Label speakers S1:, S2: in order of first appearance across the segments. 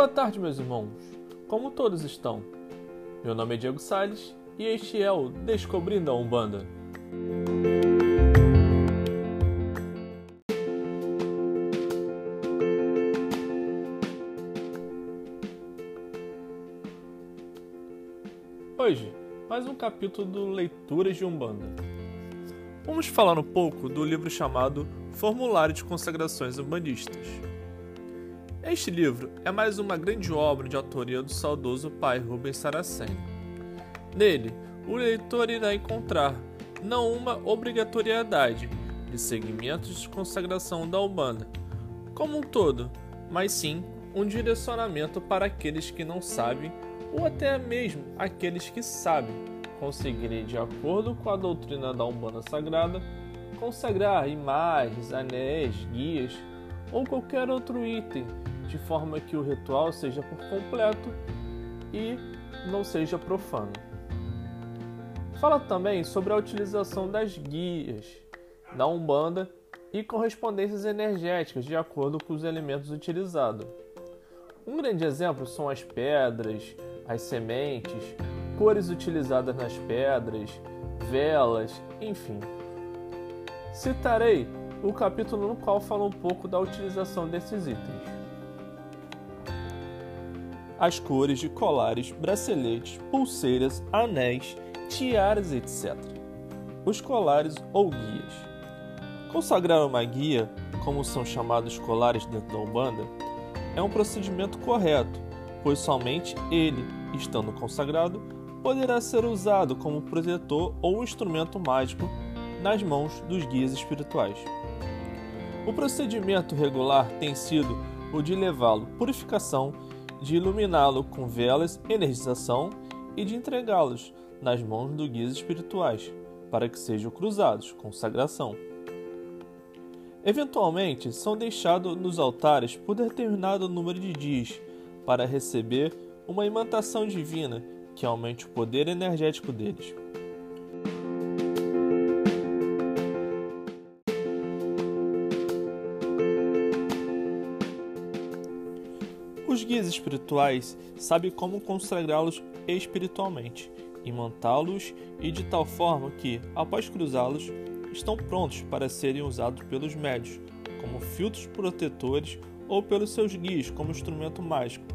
S1: Boa tarde, meus irmãos. Como todos estão? Meu nome é Diego Sales e este é o Descobrindo a Umbanda. Hoje, mais um capítulo do Leituras de Umbanda. Vamos falar um pouco do livro chamado Formulário de Consagrações Umbandistas. Este livro é mais uma grande obra de autoria do saudoso pai Rubens Saraceni. Nele, o leitor irá encontrar não uma obrigatoriedade de segmentos de consagração da Umbanda como um todo, mas sim um direcionamento para aqueles que não sabem ou até mesmo aqueles que sabem conseguirem, de acordo com a doutrina da Umbanda Sagrada, consagrar imagens, anéis, guias ou qualquer outro item de forma que o ritual seja por completo e não seja profano. Fala também sobre a utilização das guias da Umbanda e correspondências energéticas de acordo com os elementos utilizados. Um grande exemplo são as pedras, as sementes, cores utilizadas nas pedras, velas, enfim. Citarei o capítulo no qual fala um pouco da utilização desses itens as cores de colares, braceletes, pulseiras, anéis, tiaras, etc. Os colares ou guias. Consagrar uma guia, como são chamados colares dentro da Umbanda, é um procedimento correto, pois somente ele, estando consagrado, poderá ser usado como protetor ou instrumento mágico nas mãos dos guias espirituais. O procedimento regular tem sido o de levá-lo purificação de iluminá-lo com velas, energização e de entregá-los nas mãos dos guias espirituais, para que sejam cruzados, consagração. Eventualmente, são deixados nos altares por determinado número de dias para receber uma imantação divina que aumente o poder energético deles. Os guias espirituais sabem como consagrá-los espiritualmente, imantá-los e de tal forma que, após cruzá-los, estão prontos para serem usados pelos médios como filtros protetores ou pelos seus guias como instrumento mágico.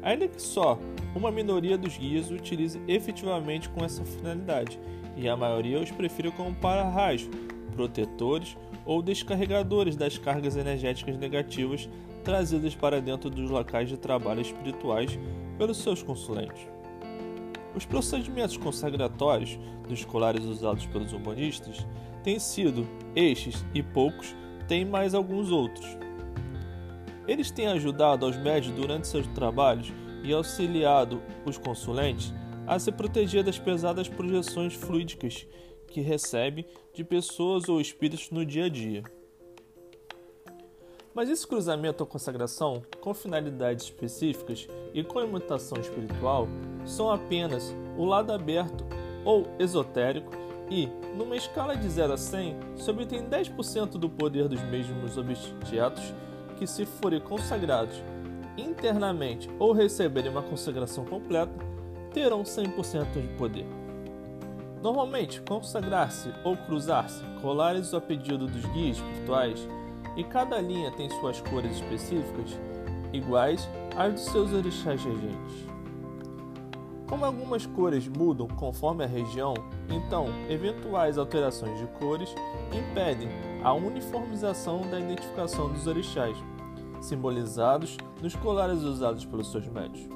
S1: Ainda que só uma minoria dos guias utilize efetivamente com essa finalidade, e a maioria os prefere como para-raios, protetores ou descarregadores das cargas energéticas negativas trazidas para dentro dos locais de trabalho espirituais pelos seus consulentes. Os procedimentos consagratórios dos colares usados pelos humanistas têm sido estes e poucos têm mais alguns outros. Eles têm ajudado aos médios durante seus trabalhos e auxiliado os consulentes a se proteger das pesadas projeções fluídicas que recebe de pessoas ou espíritos no dia a dia. Mas esse cruzamento ou consagração, com finalidades específicas e com imitação espiritual, são apenas o lado aberto ou esotérico e, numa escala de 0 a 100, se obtém 10% do poder dos mesmos objetos que, se forem consagrados internamente ou receberem uma consagração completa, terão 100% de poder. Normalmente, consagrar-se ou cruzar-se colares a pedido dos guias espirituais e cada linha tem suas cores específicas, iguais às dos seus orixás regentes. Como algumas cores mudam conforme a região, então eventuais alterações de cores impedem a uniformização da identificação dos orixás, simbolizados nos colares usados pelos seus médios.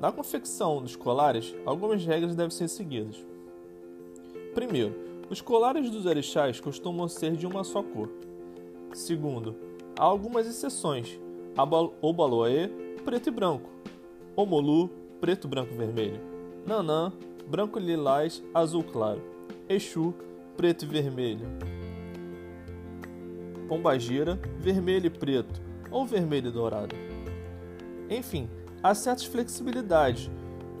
S1: Na confecção dos colares, algumas regras devem ser seguidas. Primeiro, os colares dos orixás costumam ser de uma só cor. Segundo, há algumas exceções. O baloé, preto e branco. O molu, preto, branco e vermelho. Nanã, branco lilás, azul claro. Exu, preto e vermelho. Pombagira, vermelho e preto, ou vermelho e dourado. Enfim, há certas flexibilidades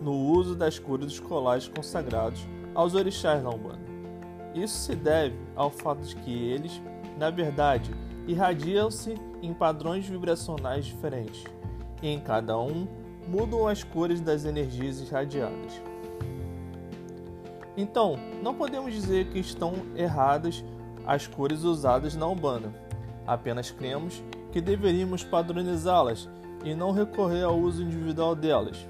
S1: no uso das cores dos colares consagrados aos orixás na Umbanda. Isso se deve ao fato de que eles, na verdade, irradiam-se em padrões vibracionais diferentes, e em cada um mudam as cores das energias irradiadas. Então, não podemos dizer que estão erradas as cores usadas na Umbanda, apenas cremos que deveríamos padronizá-las e não recorrer ao uso individual delas.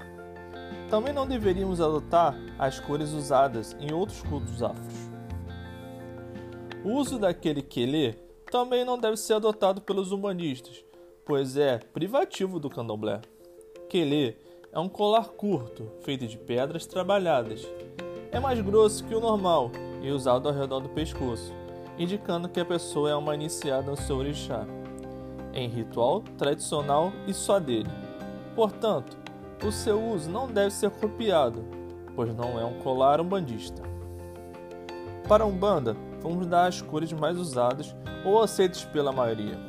S1: Também não deveríamos adotar as cores usadas em outros cultos afros. O uso daquele quelê também não deve ser adotado pelos humanistas, pois é privativo do candomblé. Quelê é um colar curto, feito de pedras trabalhadas. É mais grosso que o normal e usado ao redor do pescoço, indicando que a pessoa é uma iniciada no seu orixá, em ritual tradicional e só dele. Portanto, o seu uso não deve ser copiado, pois não é um colar umbandista. Para Umbanda, vamos dar as cores mais usadas ou aceitas pela maioria.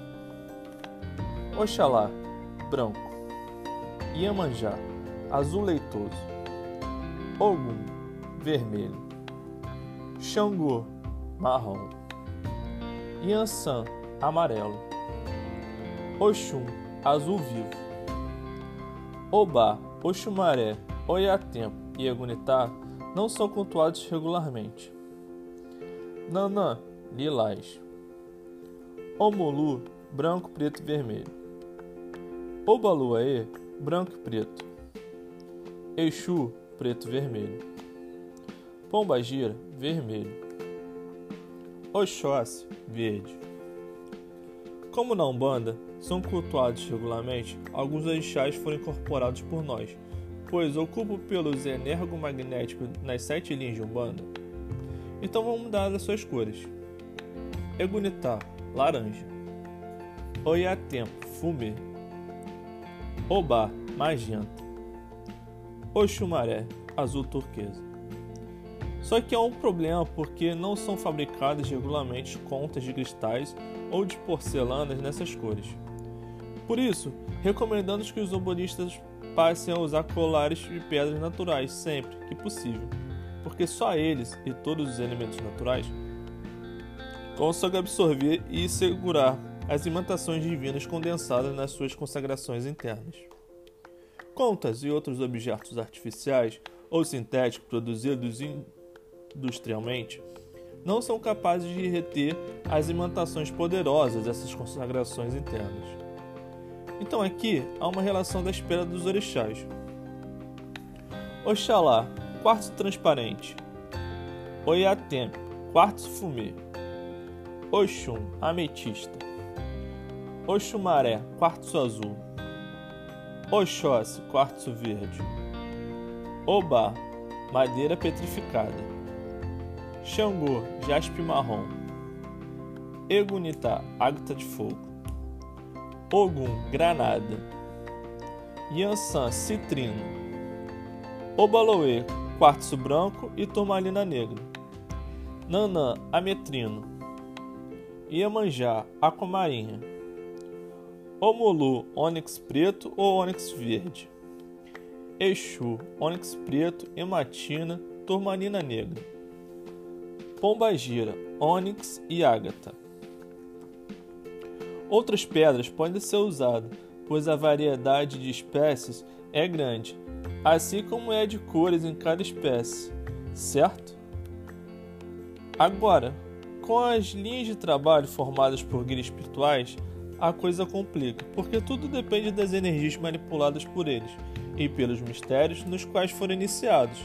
S1: Oxalá, branco. Iemanjá, azul leitoso. Ogum, vermelho. Xangô, marrom. Yansan, amarelo. Oxum, azul vivo. Obá, Oxumaré, Oiatempo e Egunitá não são cultuados regularmente. Nanã, lilás. Omulu, branco, preto e vermelho. Obaluaê, branco e preto. Exu, preto e vermelho. Pombagira, vermelho. Oxóssi, verde. Como na Umbanda são cultuados regularmente, alguns orixás foram incorporados por nós, pois ocupam pelos energomagnéticos nas sete linhas de Umbanda então vamos mudar as suas cores. Egunitá, laranja. Oiatempo, fumê. Obá, magenta. Oxumaré, azul turquesa. Só que há um problema porque não são fabricadas regularmente contas de cristais ou de porcelanas nessas cores. Por isso, recomendamos que os obonistas passem a usar colares de pedras naturais sempre que possível porque só eles e todos os elementos naturais conseguem absorver e segurar as imantações divinas condensadas nas suas consagrações internas. Contas e outros objetos artificiais ou sintéticos produzidos industrialmente não são capazes de reter as imantações poderosas dessas consagrações internas. Então aqui há uma relação da espera dos orixás. Oxalá quartzo transparente. Oiatem, quartzo fumê. Oxum, ametista. Oxumaré, quartzo azul. Oxóssi, quartzo verde. Obá, madeira petrificada. Xangô, jaspe marrom. Egunitá, ágata de fogo. Ogum, granada. Yansan, citrino. Obaloê, quartzo branco e turmalina negra. Nanã, ametrino. Iemanjá, aquamarinha. Omolu, ônix preto ou ônix verde. Exu, ônix preto, hematina, turmalina negra. Pombagira, ônix e ágata. Outras pedras podem ser usadas, pois a variedade de espécies é grande assim como é de cores em cada espécie, certo? Agora, com as linhas de trabalho formadas por guias espirituais, a coisa complica, porque tudo depende das energias manipuladas por eles e pelos mistérios nos quais foram iniciados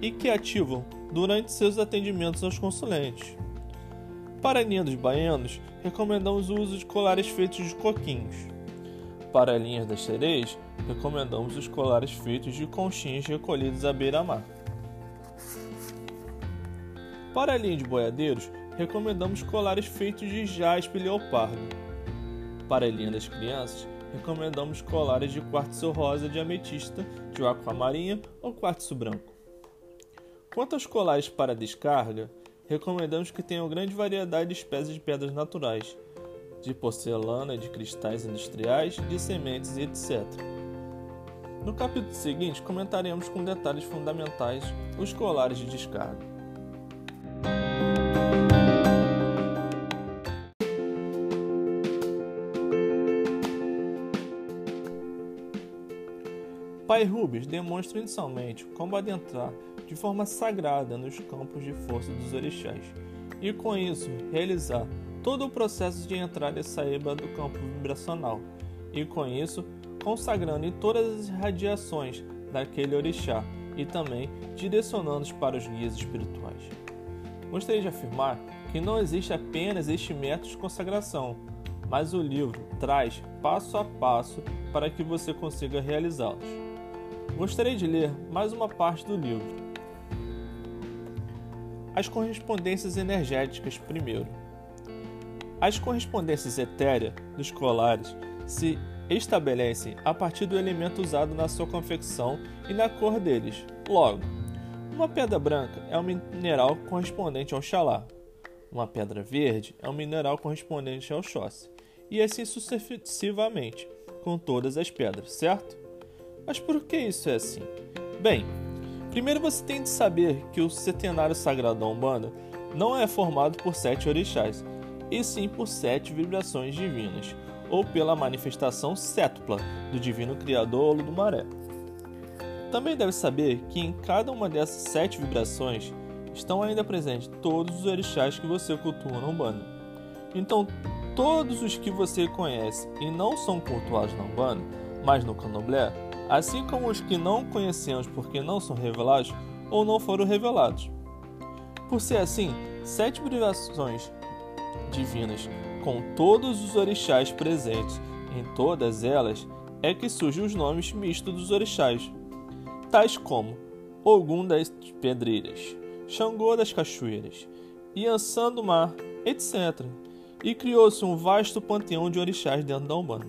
S1: e que ativam durante seus atendimentos aos consulentes. Para dos baianos, recomendamos o uso de colares feitos de coquinhos. Para a linha das sereias, recomendamos os colares feitos de conchinhas recolhidas à beira-mar. Para a linha de boiadeiros, recomendamos colares feitos de jaspe leopardo. Para a linha das crianças, recomendamos colares de quartzo rosa de ametista, de aquamarinha ou quartzo branco. Quanto aos colares para descarga, recomendamos que tenham grande variedade de espécies de pedras naturais, de porcelana, de cristais industriais, de sementes e etc. No capítulo seguinte, comentaremos com detalhes fundamentais os colares de descarga. Pai Rubens demonstra inicialmente como adentrar de forma sagrada nos campos de força dos orixás e, com isso, realizar todo o processo de entrada e saída do campo vibracional e, com isso, consagrando em todas as radiações daquele orixá e também direcionando-os para os guias espirituais. Gostaria de afirmar que não existe apenas este método de consagração, mas o livro traz passo a passo para que você consiga realizá-los. Gostaria de ler mais uma parte do livro. As correspondências energéticas primeiro. As correspondências etéreas dos colares se estabelecem a partir do elemento usado na sua confecção e na cor deles. Logo, uma pedra branca é um mineral correspondente ao xalá. Uma pedra verde é um mineral correspondente ao chosse. E assim sucessivamente, com todas as pedras, certo? Mas por que isso é assim? Bem, primeiro você tem de saber que o setenário sagrado da Umbanda não é formado por sete orixás, e sim por sete vibrações divinas, ou pela manifestação sétupla do divino criador do maré. Também deve saber que em cada uma dessas sete vibrações estão ainda presentes todos os orixás que você cultua na Umbanda. Então, todos os que você conhece e não são cultuados na Umbanda, mas no Candomblé, assim como os que não conhecemos porque não são revelados ou não foram revelados. Por ser assim, sete privações divinas, com todos os orixás presentes em todas elas, é que surgem os nomes mistos dos orixás, tais como Ogum das Pedreiras, Xangô das Cachoeiras, Iansã do Mar, etc. E criou-se um vasto panteão de orixás dentro da Umbanda.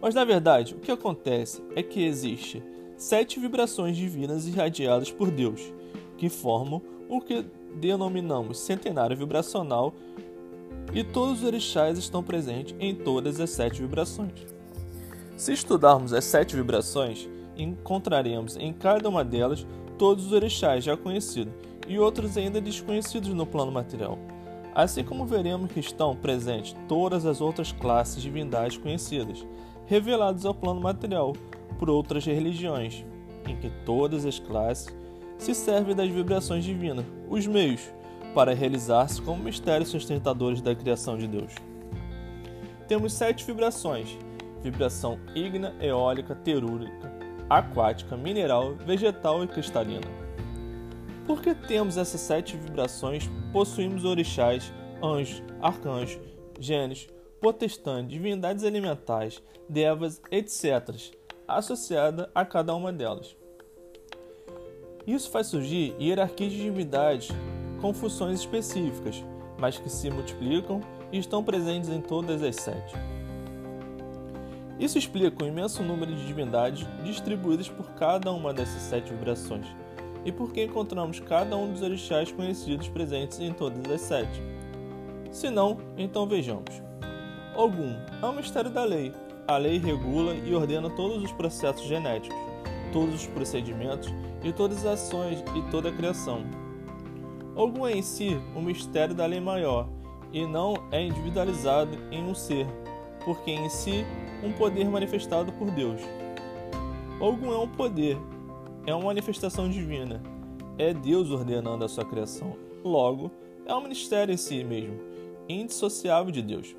S1: Mas na verdade, o que acontece é que existe sete vibrações divinas irradiadas por Deus, que formam o que denominamos centenário vibracional, e todos os orixás estão presentes em todas as sete vibrações. Se estudarmos as sete vibrações, encontraremos em cada uma delas todos os orixás já conhecidos e outros ainda desconhecidos no plano material. Assim como veremos que estão presentes todas as outras classes de divindades conhecidas, revelados ao plano material por outras religiões, em que todas as classes se servem das vibrações divinas, os meios, para realizar-se como mistérios sustentadores da criação de Deus. Temos sete vibrações: vibração ígnea, eólica, terúrica, aquática, mineral, vegetal e cristalina. Porque temos essas sete vibrações, possuímos orixás, anjos, arcanjos, gênios, potestade, divindades elementais, devas, etc., associada a cada uma delas. Isso faz surgir hierarquias de divindades com funções específicas, mas que se multiplicam e estão presentes em todas as sete. Isso explica o imenso número de divindades distribuídas por cada uma dessas sete vibrações e por que encontramos cada um dos orixás conhecidos presentes em todas as sete. Se não, então vejamos. Ogum é um mistério da lei. A lei regula e ordena todos os processos genéticos, todos os procedimentos e todas as ações e toda a criação. Ogum é em si um mistério da lei maior e não é individualizado em um ser, porque em si um poder manifestado por Deus. Ogum é um poder, é uma manifestação divina, é Deus ordenando a sua criação. Logo, é um ministério em si mesmo, indissociável de Deus.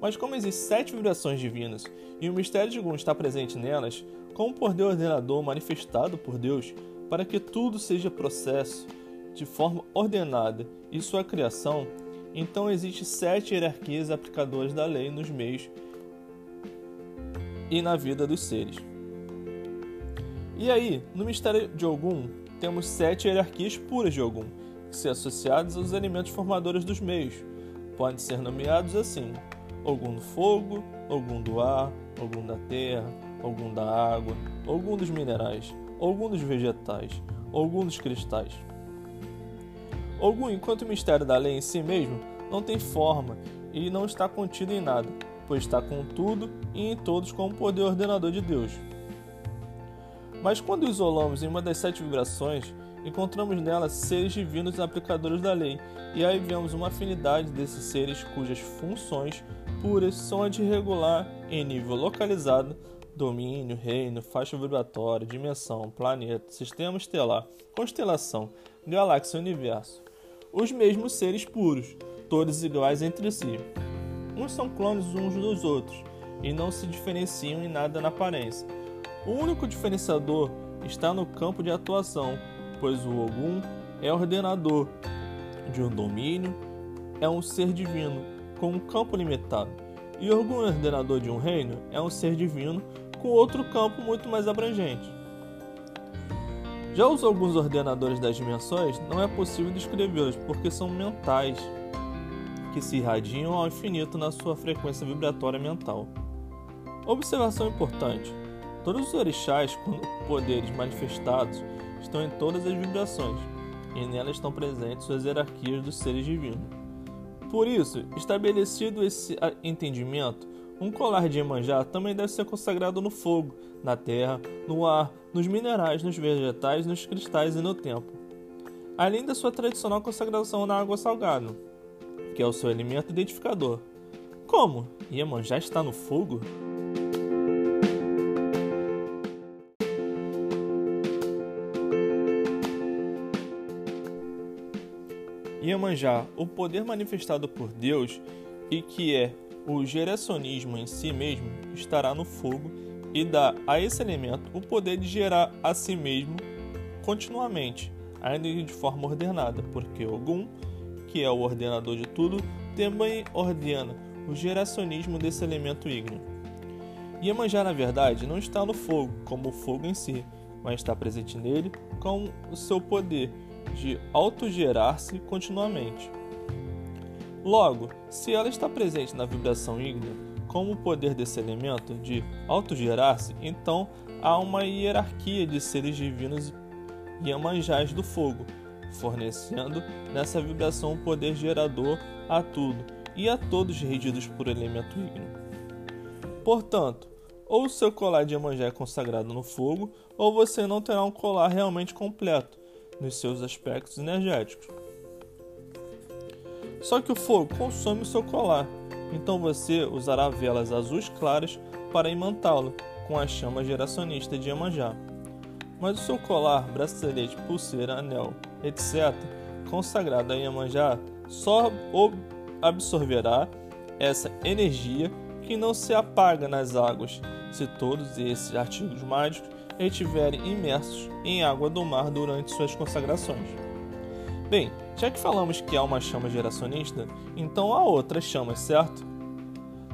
S1: Mas como existem sete vibrações divinas e o mistério de Gun está presente nelas, como poder ordenador manifestado por Deus para que tudo seja processo de forma ordenada e sua criação, então existe sete hierarquias aplicadoras da lei nos meios e na vida dos seres. E aí, no mistério de Ogum, temos sete hierarquias puras de Ogum, que se associadas aos elementos formadores dos meios, podem ser nomeados assim: algum do fogo, algum do ar, algum da terra, algum da água, algum dos minerais, algum dos vegetais, algum dos cristais. Algum, enquanto o mistério da lei em si mesmo não tem forma e não está contido em nada, pois está com tudo e em todos como poder ordenador de Deus. Mas quando isolamos em uma das sete vibrações, encontramos nela seres divinos aplicadores da lei, e aí vemos uma afinidade desses seres cujas funções puras são a de regular, em nível localizado, domínio, reino, faixa vibratória, dimensão, planeta, sistema estelar, constelação, galáxia e universo. Os mesmos seres puros, todos iguais entre si. Uns são clones uns dos outros e não se diferenciam em nada na aparência. O único diferenciador está no campo de atuação, pois o Ogum é ordenador de um domínio, é um ser divino com um campo limitado, e Ogum ordenador de um reino é um ser divino com outro campo muito mais abrangente. Já os alguns ordenadores das dimensões não é possível descrevê-los porque são mentais, que se irradiam ao infinito na sua frequência vibratória mental. Observação importante: todos os orixás, quando poderes manifestados, estão em todas as vibrações, e nelas estão presentes suas hierarquias dos seres divinos. Por isso, estabelecido esse entendimento, um colar de Iemanjá também deve ser consagrado no fogo, na terra, no ar, nos minerais, nos vegetais, nos cristais e no tempo. Além da sua tradicional consagração na água salgada, que é o seu elemento identificador. Como? Iemanjá está no fogo? Iemanjá, o poder manifestado por Deus e que é o geracionismo em si mesmo estará no fogo e dá a esse elemento o poder de gerar a si mesmo continuamente, ainda de forma ordenada, porque Ogum, que é o ordenador de tudo, também ordena o geracionismo desse elemento ígneo. Iemanjá, na verdade, não está no fogo como o fogo em si, mas está presente nele com o seu poder de autogerar-se continuamente. Logo, se ela está presente na vibração ígnea, como o poder desse elemento de autogerar-se, então há uma hierarquia de seres divinos e amanjás do fogo, fornecendo nessa vibração o poder gerador a tudo e a todos regidos por elemento ígneo. Portanto, ou seu colar de Iemanjá é consagrado no fogo, ou você não terá um colar realmente completo nos seus aspectos energéticos. Só que o fogo consome o seu colar, então você usará velas azuis claras para imantá-lo com a chama geracionista de Iemanjá. Mas o seu colar, bracelete, pulseira, anel, etc., consagrado a Iemanjá, só absorverá essa energia que não se apaga nas águas se todos esses artigos mágicos estiverem imersos em água do mar durante suas consagrações. Bem, já que falamos que há uma chama geracionista, então há outras chamas, certo?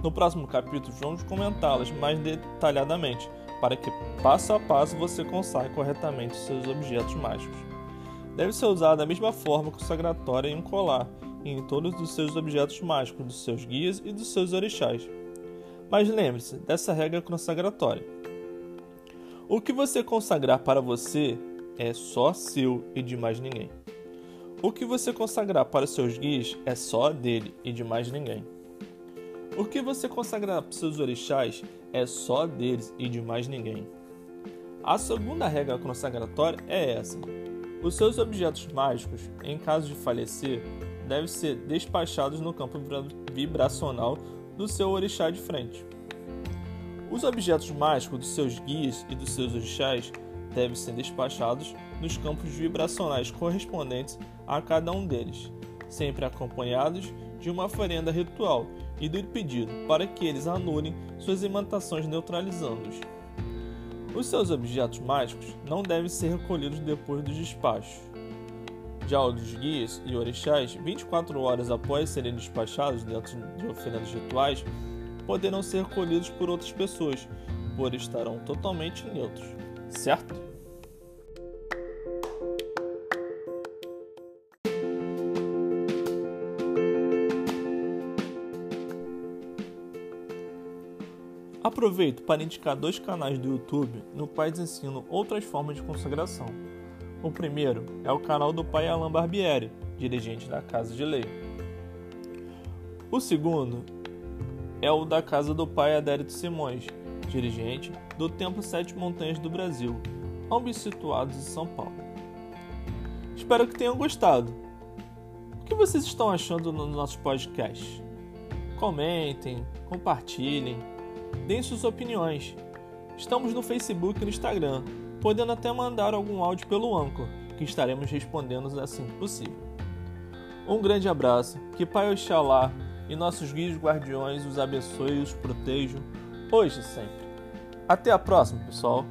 S1: No próximo capítulo vamos comentá-las mais detalhadamente, para que passo a passo você consagre corretamente seus objetos mágicos. Deve ser usado da mesma forma consagratória em um colar e em todos os seus objetos mágicos, dos seus guias e dos seus orixás. Mas lembre-se dessa regra consagratória. O que você consagrar para você é só seu e de mais ninguém. O que você consagrar para seus guias é só dele e de mais ninguém. O que você consagrar para seus orixás é só deles e de mais ninguém. A segunda regra consagratória é essa: os seus objetos mágicos, em caso de falecer, devem ser despachados no campo vibracional do seu orixá de frente. Os objetos mágicos dos seus guias e dos seus orixás devem ser despachados nos campos vibracionais correspondentes a cada um deles, sempre acompanhados de uma oferenda ritual e do pedido para que eles anulem suas imantações neutralizando-os. Os seus objetos mágicos não devem ser recolhidos depois dos despachos. Já os guias e orixás, 24 horas após serem despachados dentro de oferendas rituais, poderão ser recolhidos por outras pessoas, por estarão totalmente neutros, certo? Aproveito para indicar dois canais do YouTube no qual ensino outras formas de consagração. O primeiro é o canal do pai Alain Barbieri, dirigente da Casa de Lei. O segundo é o da casa do pai Adérito Simões, dirigente do Templo Sete Montanhas do Brasil, ambos situados em São Paulo. Espero que tenham gostado. O que vocês estão achando no nosso podcast? Comentem, compartilhem deem suas opiniões. Estamos no Facebook e no Instagram, podendo até mandar algum áudio pelo Anchor, que estaremos respondendo assim que possível. Um grande abraço, que Pai Oxalá e nossos guias guardiões os abençoe e os protejam, hoje e sempre. Até a próxima, pessoal!